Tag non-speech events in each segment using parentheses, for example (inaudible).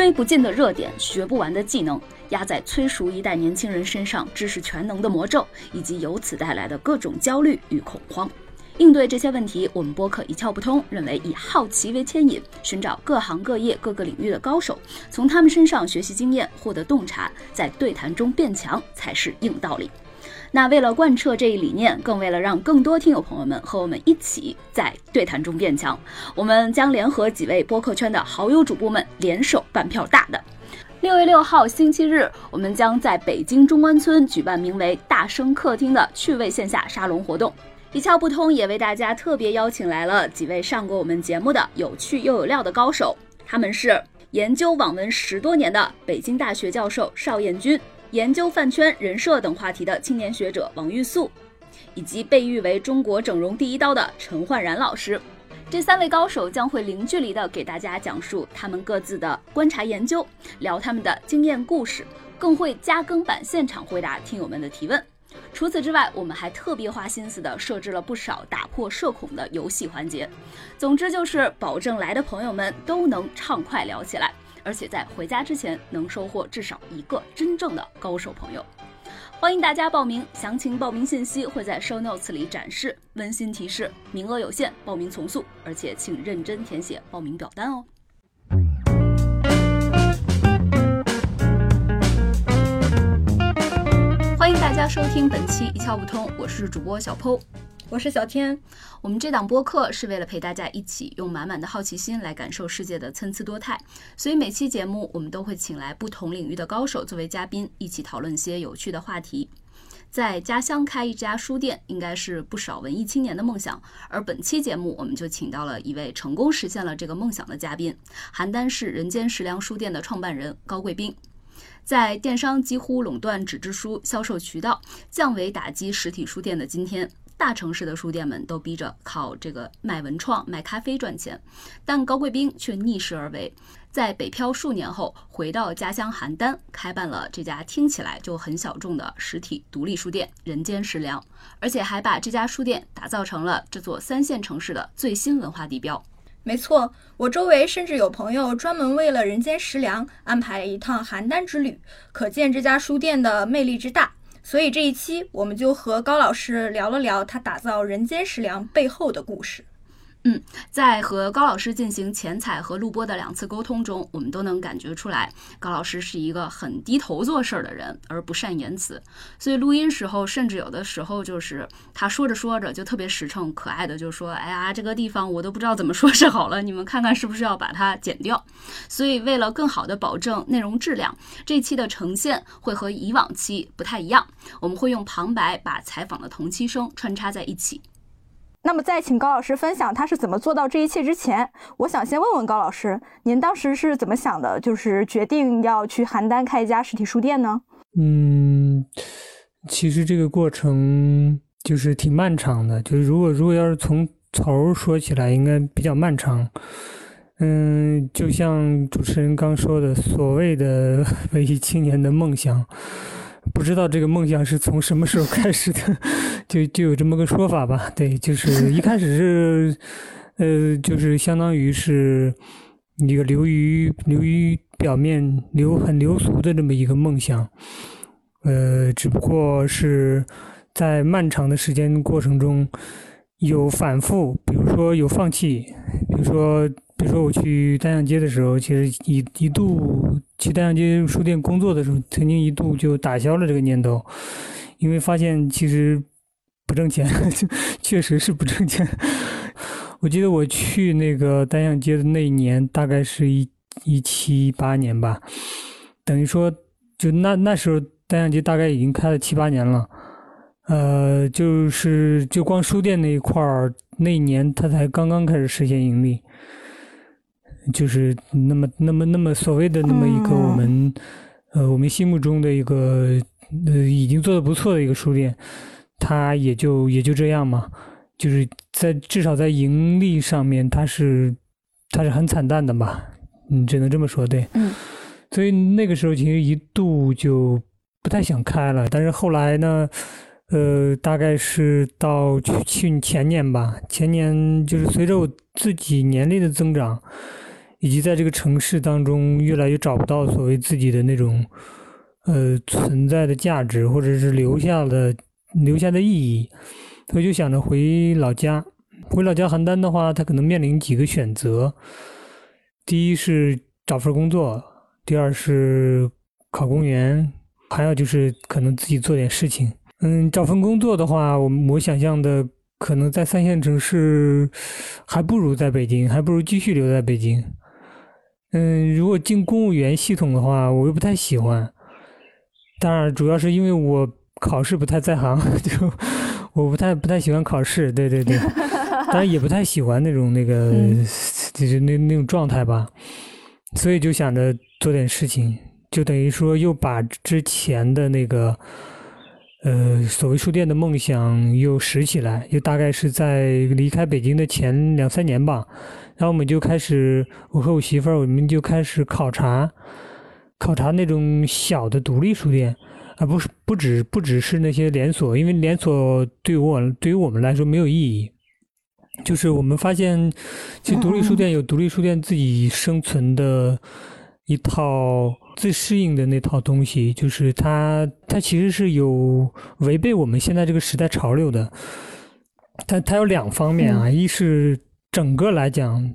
追不尽的热点，学不完的技能，压在催熟一代年轻人身上知识全能的魔咒，以及由此带来的各种焦虑与恐慌。应对这些问题，我们播客一窍不通，认为以好奇为牵引，寻找各行各业各个领域的高手，从他们身上学习经验，获得洞察，在对谈中变强才是硬道理。那为了贯彻这一理念，更为了让更多听友朋友们和我们一起在对谈中变强，我们将联合几位播客圈的好友主播们联手办票大的。六月六号星期日，我们将在北京中关村举办名为“大声客厅”的趣味线下沙龙活动。一窍不通也为大家特别邀请来了几位上过我们节目的有趣又有料的高手，他们是研究网文十多年的北京大学教授邵彦军，研究饭圈人设等话题的青年学者王玉素，以及被誉为中国整容第一刀的陈焕然老师。这三位高手将会零距离的给大家讲述他们各自的观察研究，聊他们的经验故事，更会加更版现场回答听友们的提问。除此之外，我们还特别花心思的设置了不少打破社恐的游戏环节。总之就是保证来的朋友们都能畅快聊起来，而且在回家之前能收获至少一个真正的高手朋友。欢迎大家报名，详情报名信息会在 show notes 里展示。温馨提示：名额有限，报名从速，而且请认真填写报名表单哦。欢迎大家收听本期一窍不通，我是主播小剖，我是小天。我们这档播客是为了陪大家一起用满满的好奇心来感受世界的参差多态，所以每期节目我们都会请来不同领域的高手作为嘉宾，一起讨论些有趣的话题。在家乡开一家书店，应该是不少文艺青年的梦想。而本期节目，我们就请到了一位成功实现了这个梦想的嘉宾——邯郸市人间食粮书店的创办人高贵斌。在电商几乎垄断纸质书销售渠道、降维打击实体书店的今天，大城市的书店们都逼着靠这个卖文创、卖咖啡赚钱，但高贵斌却逆势而为，在北漂数年后回到家乡邯郸，开办了这家听起来就很小众的实体独立书店“人间食粮”，而且还把这家书店打造成了这座三线城市的最新文化地标。没错，我周围甚至有朋友专门为了人间食粮安排了一趟邯郸之旅，可见这家书店的魅力之大。所以这一期我们就和高老师聊了聊他打造人间食粮背后的故事。嗯，在和高老师进行前采和录播的两次沟通中，我们都能感觉出来，高老师是一个很低头做事儿的人，而不善言辞。所以录音时候，甚至有的时候就是他说着说着就特别实诚、可爱的就说：“哎呀，这个地方我都不知道怎么说是好了，你们看看是不是要把它剪掉？”所以为了更好的保证内容质量，这期的呈现会和以往期不太一样，我们会用旁白把采访的同期声穿插在一起。那么，在请高老师分享他是怎么做到这一切之前，我想先问问高老师，您当时是怎么想的？就是决定要去邯郸开一家实体书店呢？嗯，其实这个过程就是挺漫长的。就是如果如果要是从头说起来，应该比较漫长。嗯，就像主持人刚说的，所谓的 (laughs) 文艺青年的梦想。不知道这个梦想是从什么时候开始的，(laughs) 就就有这么个说法吧。对，就是一开始是，呃，就是相当于是一个流于流于表面、流很流俗的这么一个梦想。呃，只不过是在漫长的时间过程中有反复，比如说有放弃，比如说。比如说我去单向街的时候，其实一一度去单向街书店工作的时候，曾经一度就打消了这个念头，因为发现其实不挣钱，(laughs) 确实是不挣钱。我记得我去那个单向街的那一年，大概是一一七一八年吧，等于说就那那时候单向街大概已经开了七八年了，呃，就是就光书店那一块儿，那一年他才刚刚开始实现盈利。就是那么、那么、那么所谓的那么一个我们，呃，我们心目中的一个呃已经做的不错的一个书店，它也就也就这样嘛。就是在至少在盈利上面，它是它是很惨淡的吧？嗯，只能这么说，对。嗯。所以那个时候其实一度就不太想开了，但是后来呢，呃，大概是到去前年吧，前年就是随着我自己年龄的增长。以及在这个城市当中越来越找不到所谓自己的那种呃存在的价值，或者是留下的留下的意义，所以就想着回老家。回老家邯郸的话，他可能面临几个选择：第一是找份工作，第二是考公务员，还有就是可能自己做点事情。嗯，找份工作的话，我我想象的可能在三线城市还不如在北京，还不如继续留在北京。嗯，如果进公务员系统的话，我又不太喜欢。当然，主要是因为我考试不太在行，(laughs) 就我不太不太喜欢考试。对对对。(laughs) 当然也不太喜欢那种那个，就是那那种状态吧，所以就想着做点事情，就等于说又把之前的那个，呃，所谓书店的梦想又拾起来，又大概是在离开北京的前两三年吧，然后我们就开始，我和我媳妇儿，我们就开始考察，考察那种小的独立书店，而不是不只不只是那些连锁，因为连锁对我对于我们来说没有意义。就是我们发现，其实独立书店有独立书店自己生存的一套最适应的那套东西，就是它它其实是有违背我们现在这个时代潮流的。它它有两方面啊，一是整个来讲，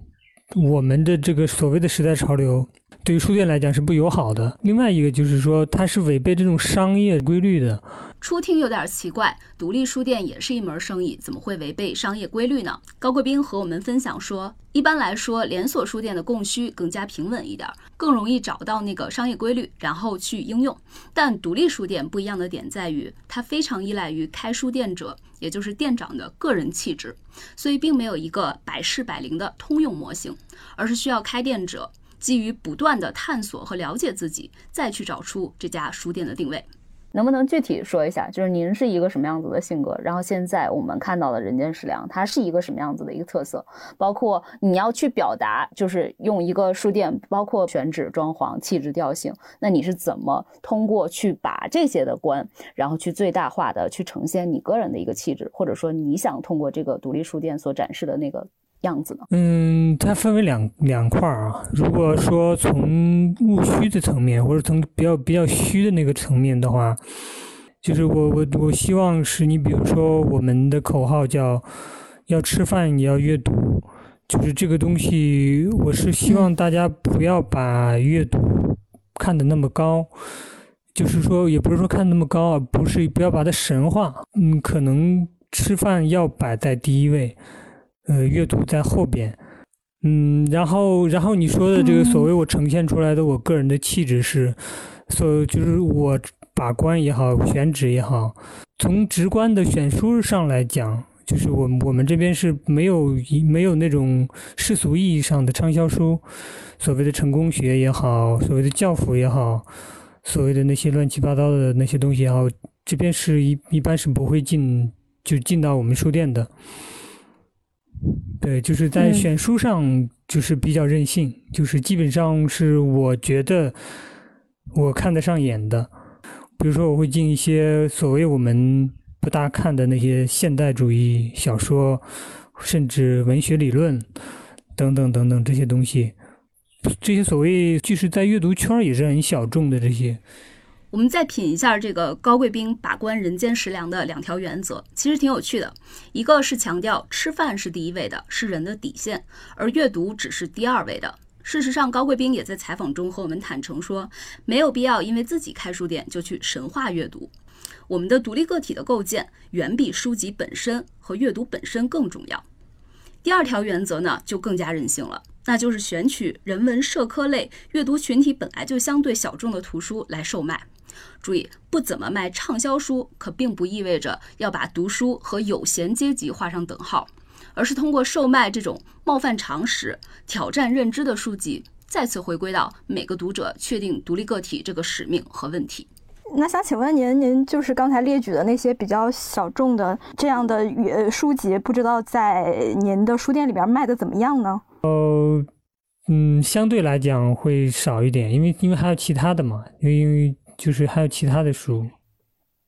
我们的这个所谓的时代潮流对于书店来讲是不友好的；另外一个就是说，它是违背这种商业规律的。初听有点奇怪，独立书店也是一门生意，怎么会违背商业规律呢？高贵宾和我们分享说，一般来说，连锁书店的供需更加平稳一点，更容易找到那个商业规律，然后去应用。但独立书店不一样的点在于，它非常依赖于开书店者，也就是店长的个人气质，所以并没有一个百试百灵的通用模型，而是需要开店者基于不断的探索和了解自己，再去找出这家书店的定位。能不能具体说一下，就是您是一个什么样子的性格？然后现在我们看到的人间食粮，它是一个什么样子的一个特色？包括你要去表达，就是用一个书店，包括选址、装潢、气质、调性，那你是怎么通过去把这些的观，然后去最大化的去呈现你个人的一个气质，或者说你想通过这个独立书店所展示的那个？样子呢？嗯，它分为两两块啊。如果说从务虚的层面，或者从比较比较虚的那个层面的话，就是我我我希望是你，比如说我们的口号叫“要吃饭也要阅读”，就是这个东西，我是希望大家不要把阅读看得那么高，就是说也不是说看那么高啊，不是不要把它神化。嗯，可能吃饭要摆在第一位。呃，阅读在后边，嗯，然后，然后你说的这个所谓我呈现出来的我个人的气质是，所就是我把关也好，选址也好，从直观的选书上来讲，就是我我们这边是没有没有那种世俗意义上的畅销书，所谓的成功学也好，所谓的教辅也好，所谓的那些乱七八糟的那些东西也好，这边是一一般是不会进就进到我们书店的。对，就是在选书上就是比较任性，就是基本上是我觉得我看得上眼的，比如说我会进一些所谓我们不大看的那些现代主义小说，甚至文学理论等等等等这些东西，这些所谓就是在阅读圈也是很小众的这些。我们再品一下这个高贵宾把关人间食粮的两条原则，其实挺有趣的。一个是强调吃饭是第一位的，是人的底线，而阅读只是第二位的。事实上，高贵宾也在采访中和我们坦诚说，没有必要因为自己开书店就去神话阅读。我们的独立个体的构建远比书籍本身和阅读本身更重要。第二条原则呢，就更加任性了，那就是选取人文社科类阅读群体本来就相对小众的图书来售卖。注意，不怎么卖畅销书，可并不意味着要把读书和有闲阶级画上等号，而是通过售卖这种冒犯常识、挑战认知的书籍，再次回归到每个读者确定独立个体这个使命和问题。那想请问您，您就是刚才列举的那些比较小众的这样的呃书籍，不知道在您的书店里边卖的怎么样呢？呃，嗯，相对来讲会少一点，因为因为还有其他的嘛，因为因为。就是还有其他的书，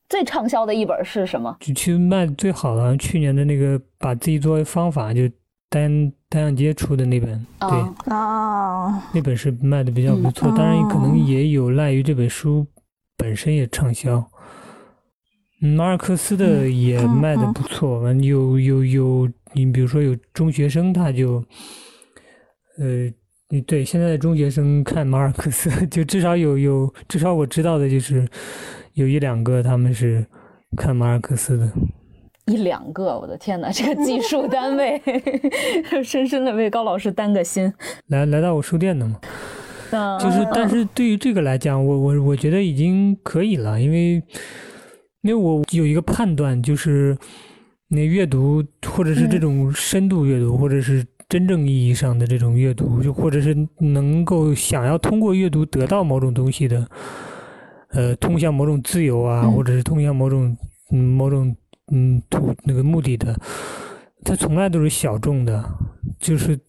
最畅销的一本是什么？就其实卖最好的，去年的那个把自己作为方法，就单单向街出的那本，对，啊啊，那本是卖的比较不错。嗯当然，可能哦也有赖于这本书本身也畅销。嗯马尔克斯的也嗯卖的嗯不错，完有有有，你比如说有中学生他就，呃，你对现在的中学生看马尔克斯，(laughs) 就至少有有至少我知道的就是有一两个他们是看马尔克斯的。一两个，我的天哪，这个计数单位 (laughs) 深深的为高老师担个心。来来到我书店的嘛，嗯，就是，但是对于这个来讲，我我我觉得已经可以了，因为因为我有一个判断，就是那阅读或者是这种深度阅读，或者是真正意义上的这种阅读，就或者是能够想要通过阅读得到某种东西的，呃，通向某种自由啊，嗯或者是通向某种嗯某种嗯途那个目的的，它从来都是小众的，就是。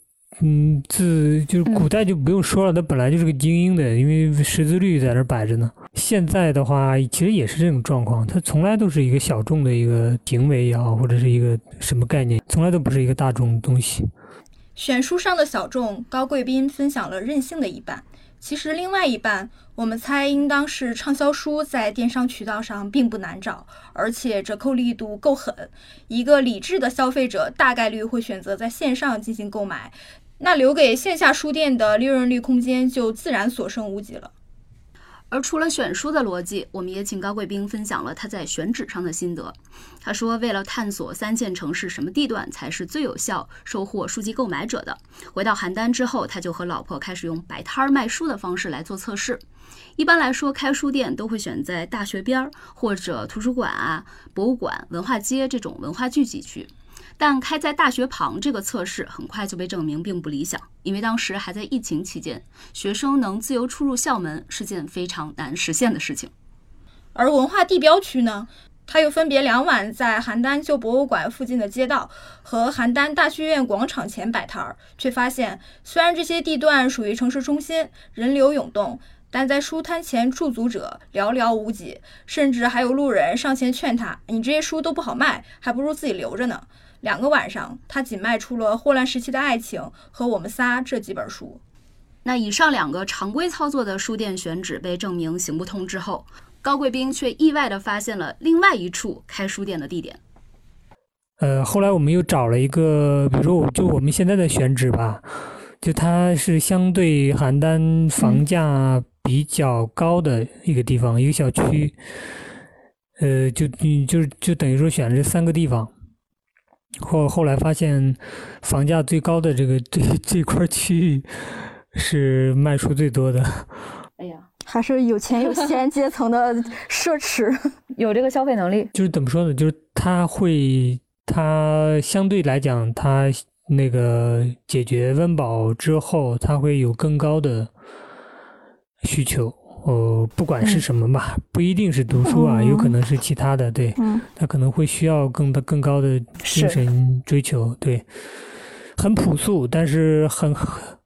嗯，自就是嗯古代就不用说了，它本来就是个精英的，因为识字率在那儿摆着呢。现在的话，其实也是这种状况，它从来都是一个小众的一个行为也好，或者是一个什么概念，从来都不是一个大众的东西。选书上的小众，高贵宾分享了任性的一半。其实另外一半，我们猜应当是畅销书在电商渠道上并不难找，而且折扣力度够狠。一个理智的消费者大概率会选择在线上进行购买，那留给线下书店的利润率空间就自然所剩无几了。而除了选书的逻辑，我们也请高贵宾分享了他在选址上的心得。他说，为了探索三线城市什么地段才是最有效收获书籍购买者的，回到邯郸之后，他就和老婆开始用摆摊儿卖书的方式来做测试。一般来说，开书店都会选在大学边儿或者图书馆啊、博物馆、文化街这种文化聚集区。但开在大学旁这个测试很快就被证明并不理想，因为当时还在疫情期间，学生能自由出入校门是件非常难实现的事情。而文化地标区呢，它又分别两晚在邯郸旧博物馆附近的街道和邯郸大剧院广场前摆摊儿，却发现虽然这些地段属于城市中心，人流涌动，但在书摊前驻足者寥寥无几，甚至还有路人上前劝他：“你这些书都不好卖，还不如自己留着呢。”两个晚上，他仅卖出了《霍乱时期的爱情》和《我们仨》这几本书。那以上两个常规操作的书店选址被证明行不通之后，高贵宾却意外地发现了另外一处开书店的地点。呃，后来我们又找了一个，比如说我就我们现在的选址吧，就它是相对邯郸房价比较高的一个地方，一个小区。呃，就嗯就就等于说选了这三个地方，后后来发现房价最高的这个这这块区域是卖出最多的。哎呀，还是有钱有闲阶层的 (laughs) 奢侈。有这个消费能力，就是怎么说呢？就是他会，他相对来讲，他那个解决温饱之后，他会有更高的需求。呃，不管是什么吧，不一定是读书啊，有可能是其他的。对，嗯，它可能会需要更的更高的精神追求。对，很朴素，但是很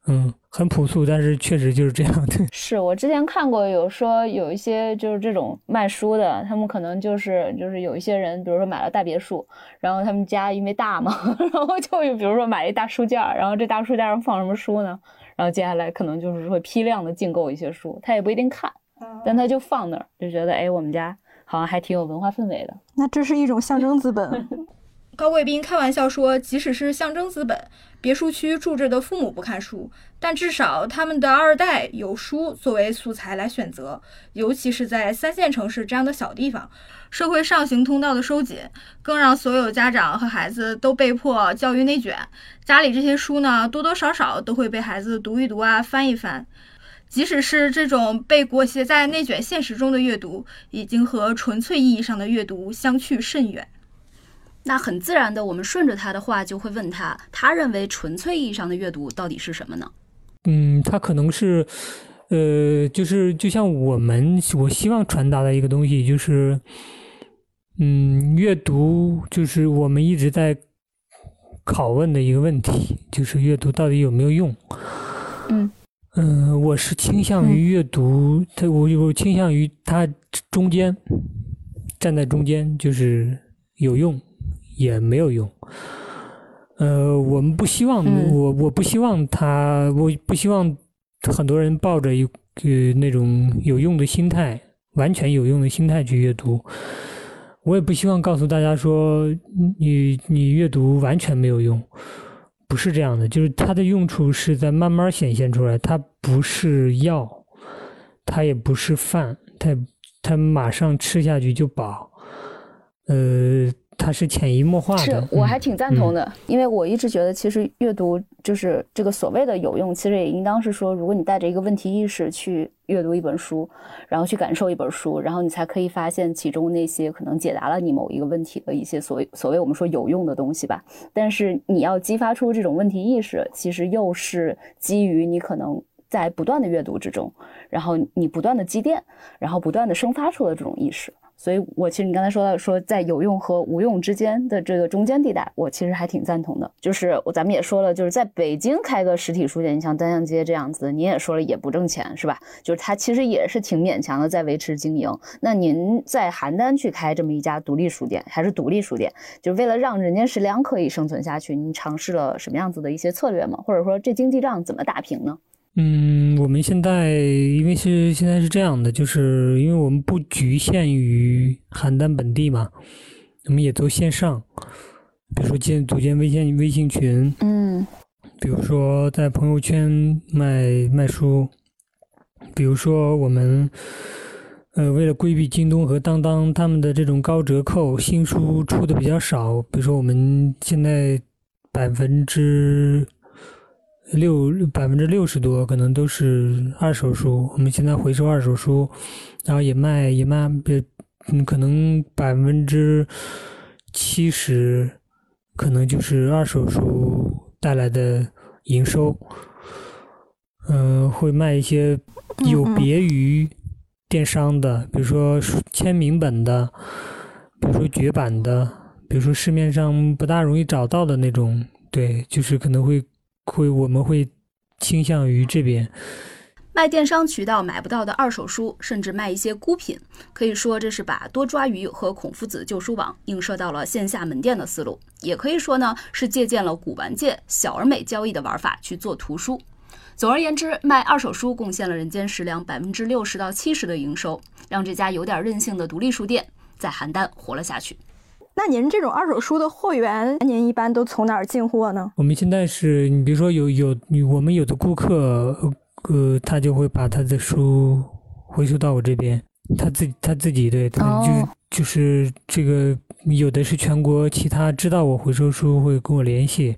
嗯，很朴素，但是确实就是这样。的，是我之前看过，有说有一些就是这种卖书的，他们可能就是就是有一些人，比如说买了大别墅，然后他们家因为大嘛，(laughs) 然后就比如说买一大书架，然后这大书架上放什么书呢？然后接下来可能就是会批量的进购一些书，他也不一定看，但他就放那儿，就觉得哎，我们家好像还挺有文化氛围的。那这是一种象征资本。(laughs) 高贵宾开玩笑说，即使是象征资本，别墅区住着的父母不看书，但至少他们的二代有书作为素材来选择，尤其是在三线城市这样的小地方，社会上行通道的收紧，更让所有家长和孩子都被迫教育内卷。家里这些书呢，多多少少都会被孩子读一读啊，翻一翻。即使是这种被裹挟在内卷现实中的阅读，已经和纯粹意义上的阅读相去甚远。那很自然的，我们顺着他的话就会问他，他认为纯粹意义上的阅读到底是什么呢？嗯，他可能是，呃，就是就像我们我希望传达的一个东西，就是，嗯，阅读就是我们一直在拷问的一个问题，就是阅读到底有没有用？嗯嗯、我是倾向于阅读，它我我倾向于它中间站在中间，就是有用也没有用。呃，我们不希望，嗯我我不希望他，我不希望很多人抱着一呃那种有用的心态，完全有用的心态去阅读。我也不希望告诉大家说你你阅读完全没有用，不是这样的，就是它的用处是在慢慢显现出来，它不是药，它也不是饭，它它马上吃下去就饱，呃，它是潜移默化的。是，我还嗯挺赞同的，因为我一直觉得，其实阅读就是这个所谓的有用，其实也应当是说，如果你带着一个问题意识去阅读一本书，然后去感受一本书，然后你才可以发现其中那些可能解答了你某一个问题的一些所谓所谓我们说有用的东西吧。但是你要激发出这种问题意识，其实又是基于你可能在不断的阅读之中，然后你不断的积淀，然后不断的生发出了这种意识。所以，我其实你刚才说到说在有用和无用之间的这个中间地带，我其实还挺赞同的。就是我咱们也说了，就是在北京开个实体书店，你像单向街这样子，你也说了也不挣钱，是吧？就是它其实也是挺勉强的在维持经营。那您在邯郸去开这么一家独立书店，还是独立书店，就为了让人间食粮可以生存下去，您尝试了什么样子的一些策略吗？或者说这经济账怎么打平呢？嗯，我们现在因为是现在是这样的，就是因为我们不局限于邯郸本地嘛，我们也做线上，比如说建组建微信微信群，嗯。比如说在朋友圈卖卖书，比如说我们呃为了规避京东和当当他们的这种高折扣，新书出的比较少，比如说我们现在百分之六百分之六十多可能都是二手书，我们现在回收二手书，然后也卖也卖，别嗯可能百分之七十可能就是二手书带来的营收，嗯、会卖一些有别于电商的，比如说签名本的，比如说绝版的，比如说市面上不大容易找到的那种，对，就是可能会会我们会倾向于这边。卖电商渠道买不到的二手书，甚至卖一些孤品，可以说这是把多抓鱼和孔夫子旧书网映射到了线下门店的思路，也可以说呢是借鉴了古玩界小而美交易的玩法去做图书。总而言之，卖二手书贡献了人间食粮百分之六十到七十的营收，让这家有点任性的独立书店在邯郸活了下去。那您这种二手书的货源，您一般都从哪儿进货呢？我们现在是你比如说有有你我们有的顾客，呃，他就会把他的书回收到我这边，他自己他自己对，他就 oh. 就是这个有的是全国其他知道我回收书会跟我联系，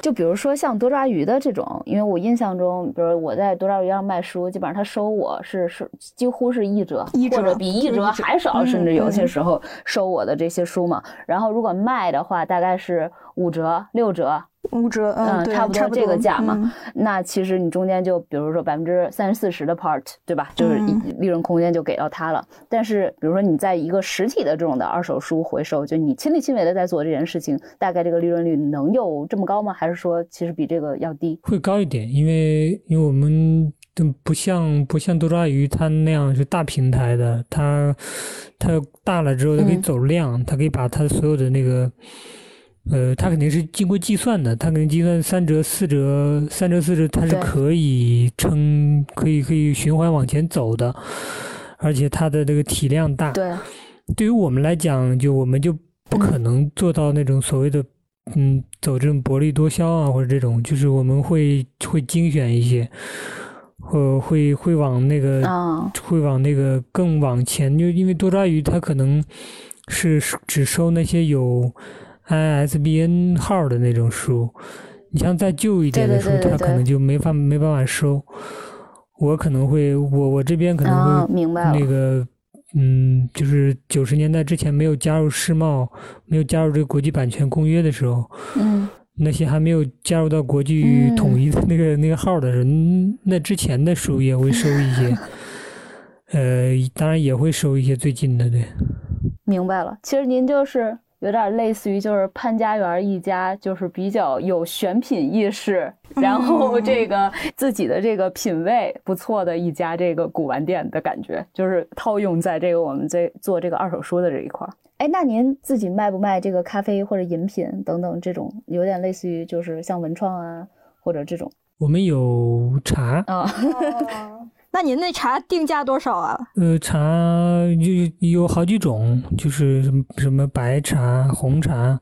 就比如说像多抓鱼的这种，因为我印象中，比如我在多抓鱼上卖书，基本上他收我是是几乎是一折，一折或者比一折还少，嗯甚至有些嗯时候收我的这些书嘛。然后如果卖的话，大概是五折、六折，五折，嗯差不多这个价嘛嗯那其实你中间就比如说百分之三十四十的 part，对吧？就是利润空间就给到他了。但是比如说你在一个实体的这种的二手书回收，就你亲力亲为的在做这件事情，大概这个利润率能有这么高吗？还是说其实比这个要低？会高一点，因为因为我们都不像不像多抓鱼，它那样是大平台的，它它大了之后，它可以嗯走量，它可以把它所有的那个，呃，它肯定是经过计算的，它肯定计算三折、四折、三折、四折，它是可以撑，可以可以循环往前走的，而且它的这个体量大。对，对于我们来讲，就我们就不可能做到那种所谓的，嗯，走这种薄利多销啊，或者这种，就是我们会会精选一些，呃，会会往那个、啊，会往那个更往前，就因为多抓鱼它可能是只收那些有 ISBN 号的那种书，你像再旧一点的书，它可能就没法没办法收。我可能会，我我这边可能会啊，明白。那个，嗯，就是九十年代之前没有加入世贸，没有加入这个国际版权公约的时候，嗯，那些还没有加入到国际嗯统一的那个、那个号的时候，嗯那之前的书也会收一些，(laughs) 呃，当然也会收一些最近的，对。明白了。其实您就是有点类似于就是潘家园一家，就是比较有选品意识，然后这个自己的这个品味不错的一家这个古玩店的感觉，就是套用在这个我们在做这个二手书的这一块儿。哎，那您自己卖不卖这个咖啡或者饮品等等这种，有点类似于就是像文创啊或者这种我们有茶，啊？(laughs) 那你那茶定价多少啊？呃，茶就有好几种，就是什么什么白茶、红茶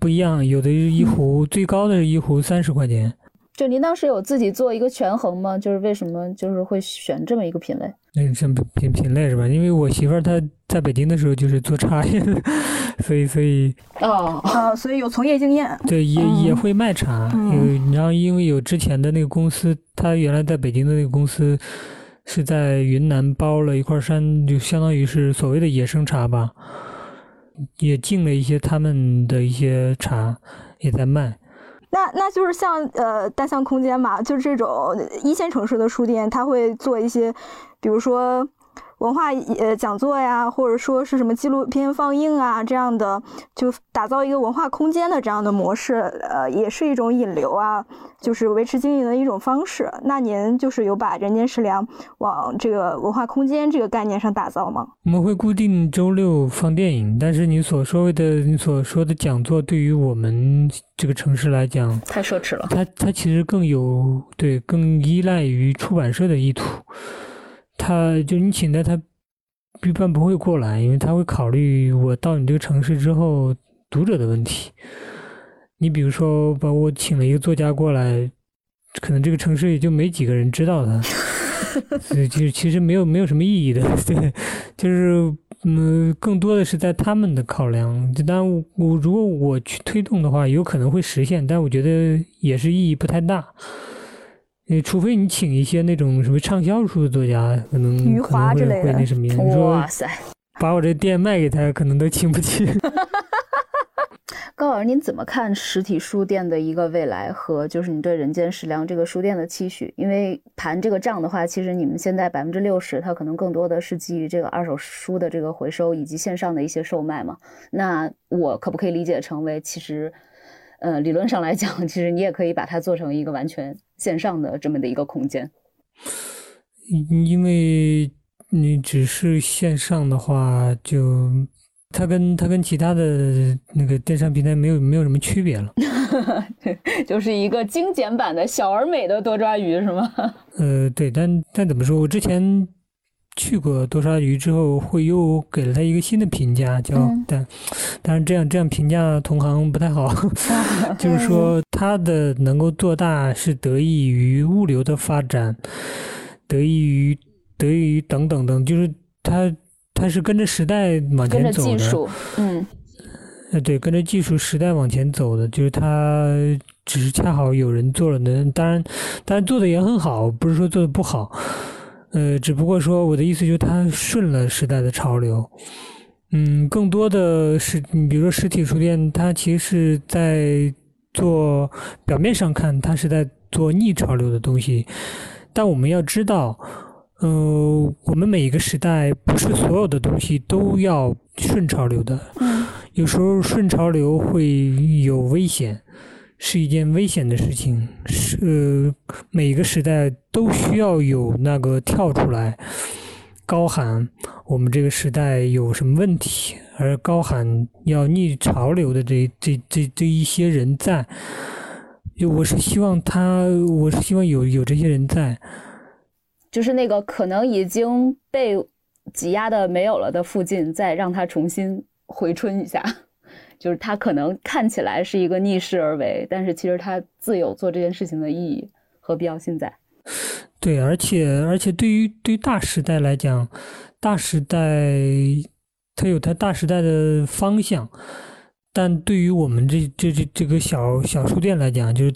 不一样，有的一壶最高的一壶三十块钱。就您当时有自己做一个权衡吗？就是为什么就是会选这么一个品类？那什么品品类是吧？因为我媳妇儿她在北京的时候就是做茶叶，(laughs) 所以所以哦，啊，所以有从业经验。对也嗯也会卖茶。嗯有然后因为有之前的那个公司，他原来在北京的那个公司是在云南包了一块山，就相当于是所谓的野生茶吧，也进了一些他们的一些茶也在卖。那那就是像呃单向空间嘛，就是这种一线城市的书店，它会做一些，比如说文化呃讲座呀，或者说是什么纪录片放映啊这样的，就打造一个文化空间的这样的模式，呃，也是一种引流啊，就是维持经营的一种方式。那您就是有把人间食粮往这个文化空间这个概念上打造吗？我们会固定周六放电影，但是你所说的你所说的讲座，对于我们这个城市来讲，太奢侈了。它它其实更有对更依赖于出版社的意图，他就你请的他一般不会过来，因为他会考虑我到你这个城市之后读者的问题。你比如说，把我请了一个作家过来，可能这个城市也就没几个人知道他，(laughs) 所以就是其实没有没有什么意义的，(laughs) 对，就是嗯，更多的是在他们的考量。就当然我，我如果我去推动的话，有可能会实现，但我觉得也是意义不太大。呃，除非你请一些那种什么畅销书的作家，可能余华之类的会那什么样。你说哇塞，把我这店卖给他，可能都请不起。(laughs) 高老师，您怎么看实体书店的一个未来和就是你对人间食粮这个书店的期许？因为盘这个账的话，其实你们现在百分之六十，它可能更多的是基于这个二手书的这个回收以及线上的一些售卖嘛。那我可不可以理解成为，其实，呃，理论上来讲，其实你也可以把它做成一个完全线上的这么的一个空间？因因为你只是线上的话，就它跟它跟其他的那个电商平台没有没有什么区别了。(laughs) 就是一个精简版的小而美的多抓鱼，是吗？(laughs) 呃，对，但但怎么说？我之前去过多沙鱼之后，会又给了他一个新的评价，叫、嗯。但当然这样这样评价同行不太好，(laughs) 就是说他的能够做大是得益于物流的发展，得益于得益于等等等，就是他他是跟着时代往前走的。技术，嗯。呃，对，跟着技术时代往前走的，就是他只是恰好有人做了呢，当然，当然做的也很好，不是说做的不好，呃，只不过说我的意思就是它顺了时代的潮流，嗯，更多的是，你比如说实体书店，它其实是在做表面上看，它是在做逆潮流的东西，但我们要知道，呃，我们每一个时代不是所有的东西都要顺潮流的，嗯。有时候顺潮流会有危险，是一件危险的事情。是呃，每个时代都需要有那个跳出来，高喊我们这个时代有什么问题，而高喊要逆潮流的这这这这一些人在。就我是希望他，我是希望有有这些人在。就是那个可能已经被挤压的没有了的附近，再让它重新回春一下。就是它可能看起来是一个逆势而为，但是其实它自有做这件事情的意义和必要性在。对，而且而且对于对大时代来讲，大时代它有它大时代的方向，但对于我们这这这这个小小书店来讲，就是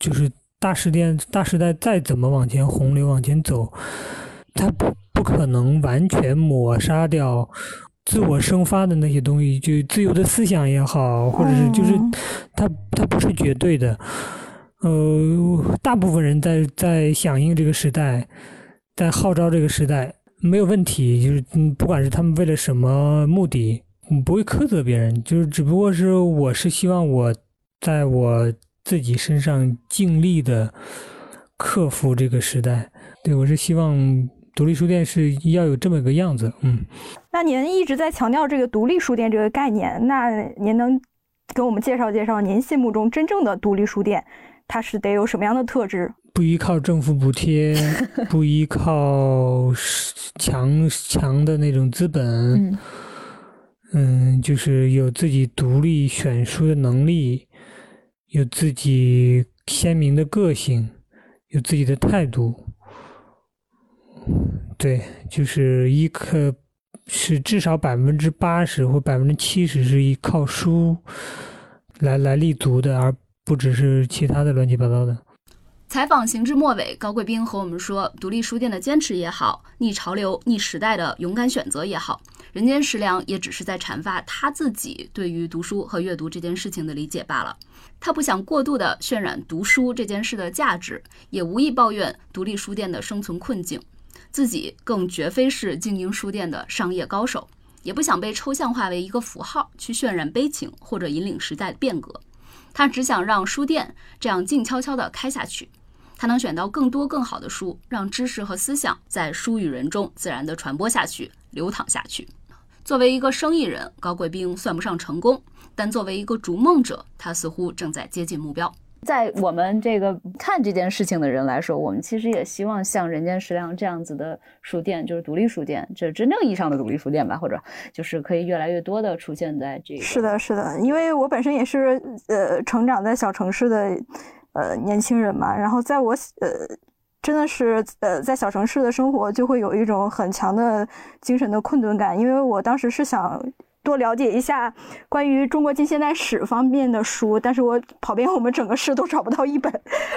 就是大时店大时代再怎么往前洪流往前走，它不不可能完全抹杀掉自我生发的那些东西，就自由的思想也好，或者是就是嗯它它不是绝对的。呃，大部分人在在响应这个时代，在号召这个时代没有问题，就是嗯，不管是他们为了什么目的，嗯，不会苛责别人，就是只不过是我是希望我在我自己身上尽力的克服这个时代，对我是希望独立书店是要有这么个样子。嗯，那您一直在强调这个独立书店这个概念，那您能给我们介绍介绍您心目中真正的独立书店，它是得有什么样的特质？不依靠政府补贴，(laughs) 不依靠强强的那种资本，嗯，就是有自己独立选书的能力，有自己鲜明的个性，有自己的态度。对，就是依靠是至少百分之八十或百分之七十是依靠书来来立足的，而不只是其他的乱七八糟的。采访行至末尾，高贵斌和我们说，独立书店的坚持也好，逆潮流、逆时代的勇敢选择也好，人间食粮也只是在阐发他自己对于读书和阅读这件事情的理解罢了。他不想过度的渲染读书这件事的价值，也无意抱怨独立书店的生存困境，自己更绝非是经营书店的商业高手，也不想被抽象化为一个符号去渲染悲情或者引领时代的变革。他只想让书店这样静悄悄地开下去，他能选到更多更好的书，让知识和思想在书与人中自然地传播下去、流淌下去。作为一个生意人，高贵斌算不上成功，但作为一个逐梦者，他似乎正在接近目标。在我们这个看这件事情的人来说，我们其实也希望像人间食粮这样子的书店，就是独立书店，就是真正意义上的独立书店吧，或者就是可以越来越多的出现在这。是的，是的，因为我本身也是呃成长在小城市的呃年轻人嘛，然后在我呃真的是呃在小城市的生活，就会有一种很强的精神的困顿感，因为我当时是想。多了解一下关于中国近现代史方面的书，但是我跑遍我们整个市都找不到一本，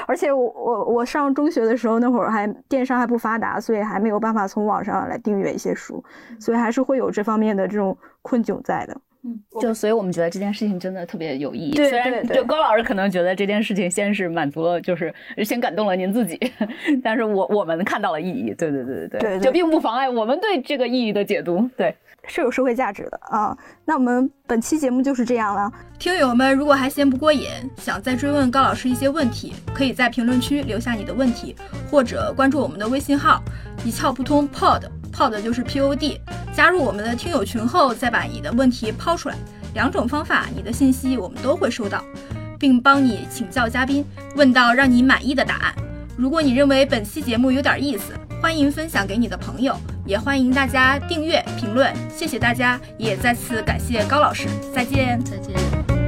而且我我我上中学的时候那会儿还电商还不发达，所以还没有办法从网上来订阅一些书，所以还是会有这方面的这种困窘在的。嗯，就所以我们觉得这件事情真的特别有意义。对，虽然就高老师可能觉得这件事情先是满足了，就是先感动了您自己，(laughs) 但是我我们看到了意义。对对对对对，就并不妨碍我们对这个意义的解读。对。是有社会价值的啊！那我们本期节目就是这样了。听友们，如果还嫌不过瘾，想再追问高老师一些问题，可以在评论区留下你的问题，或者关注我们的微信号“一窍不通靠的就是 P O D。加入我们的听友群后，再把你的问题抛出来。两种方法，你的信息我们都会收到，并帮你请教嘉宾，问到让你满意的答案。如果你认为本期节目有点意思，欢迎分享给你的朋友，也欢迎大家订阅、评论，谢谢大家，也再次感谢高老师，再见，再见。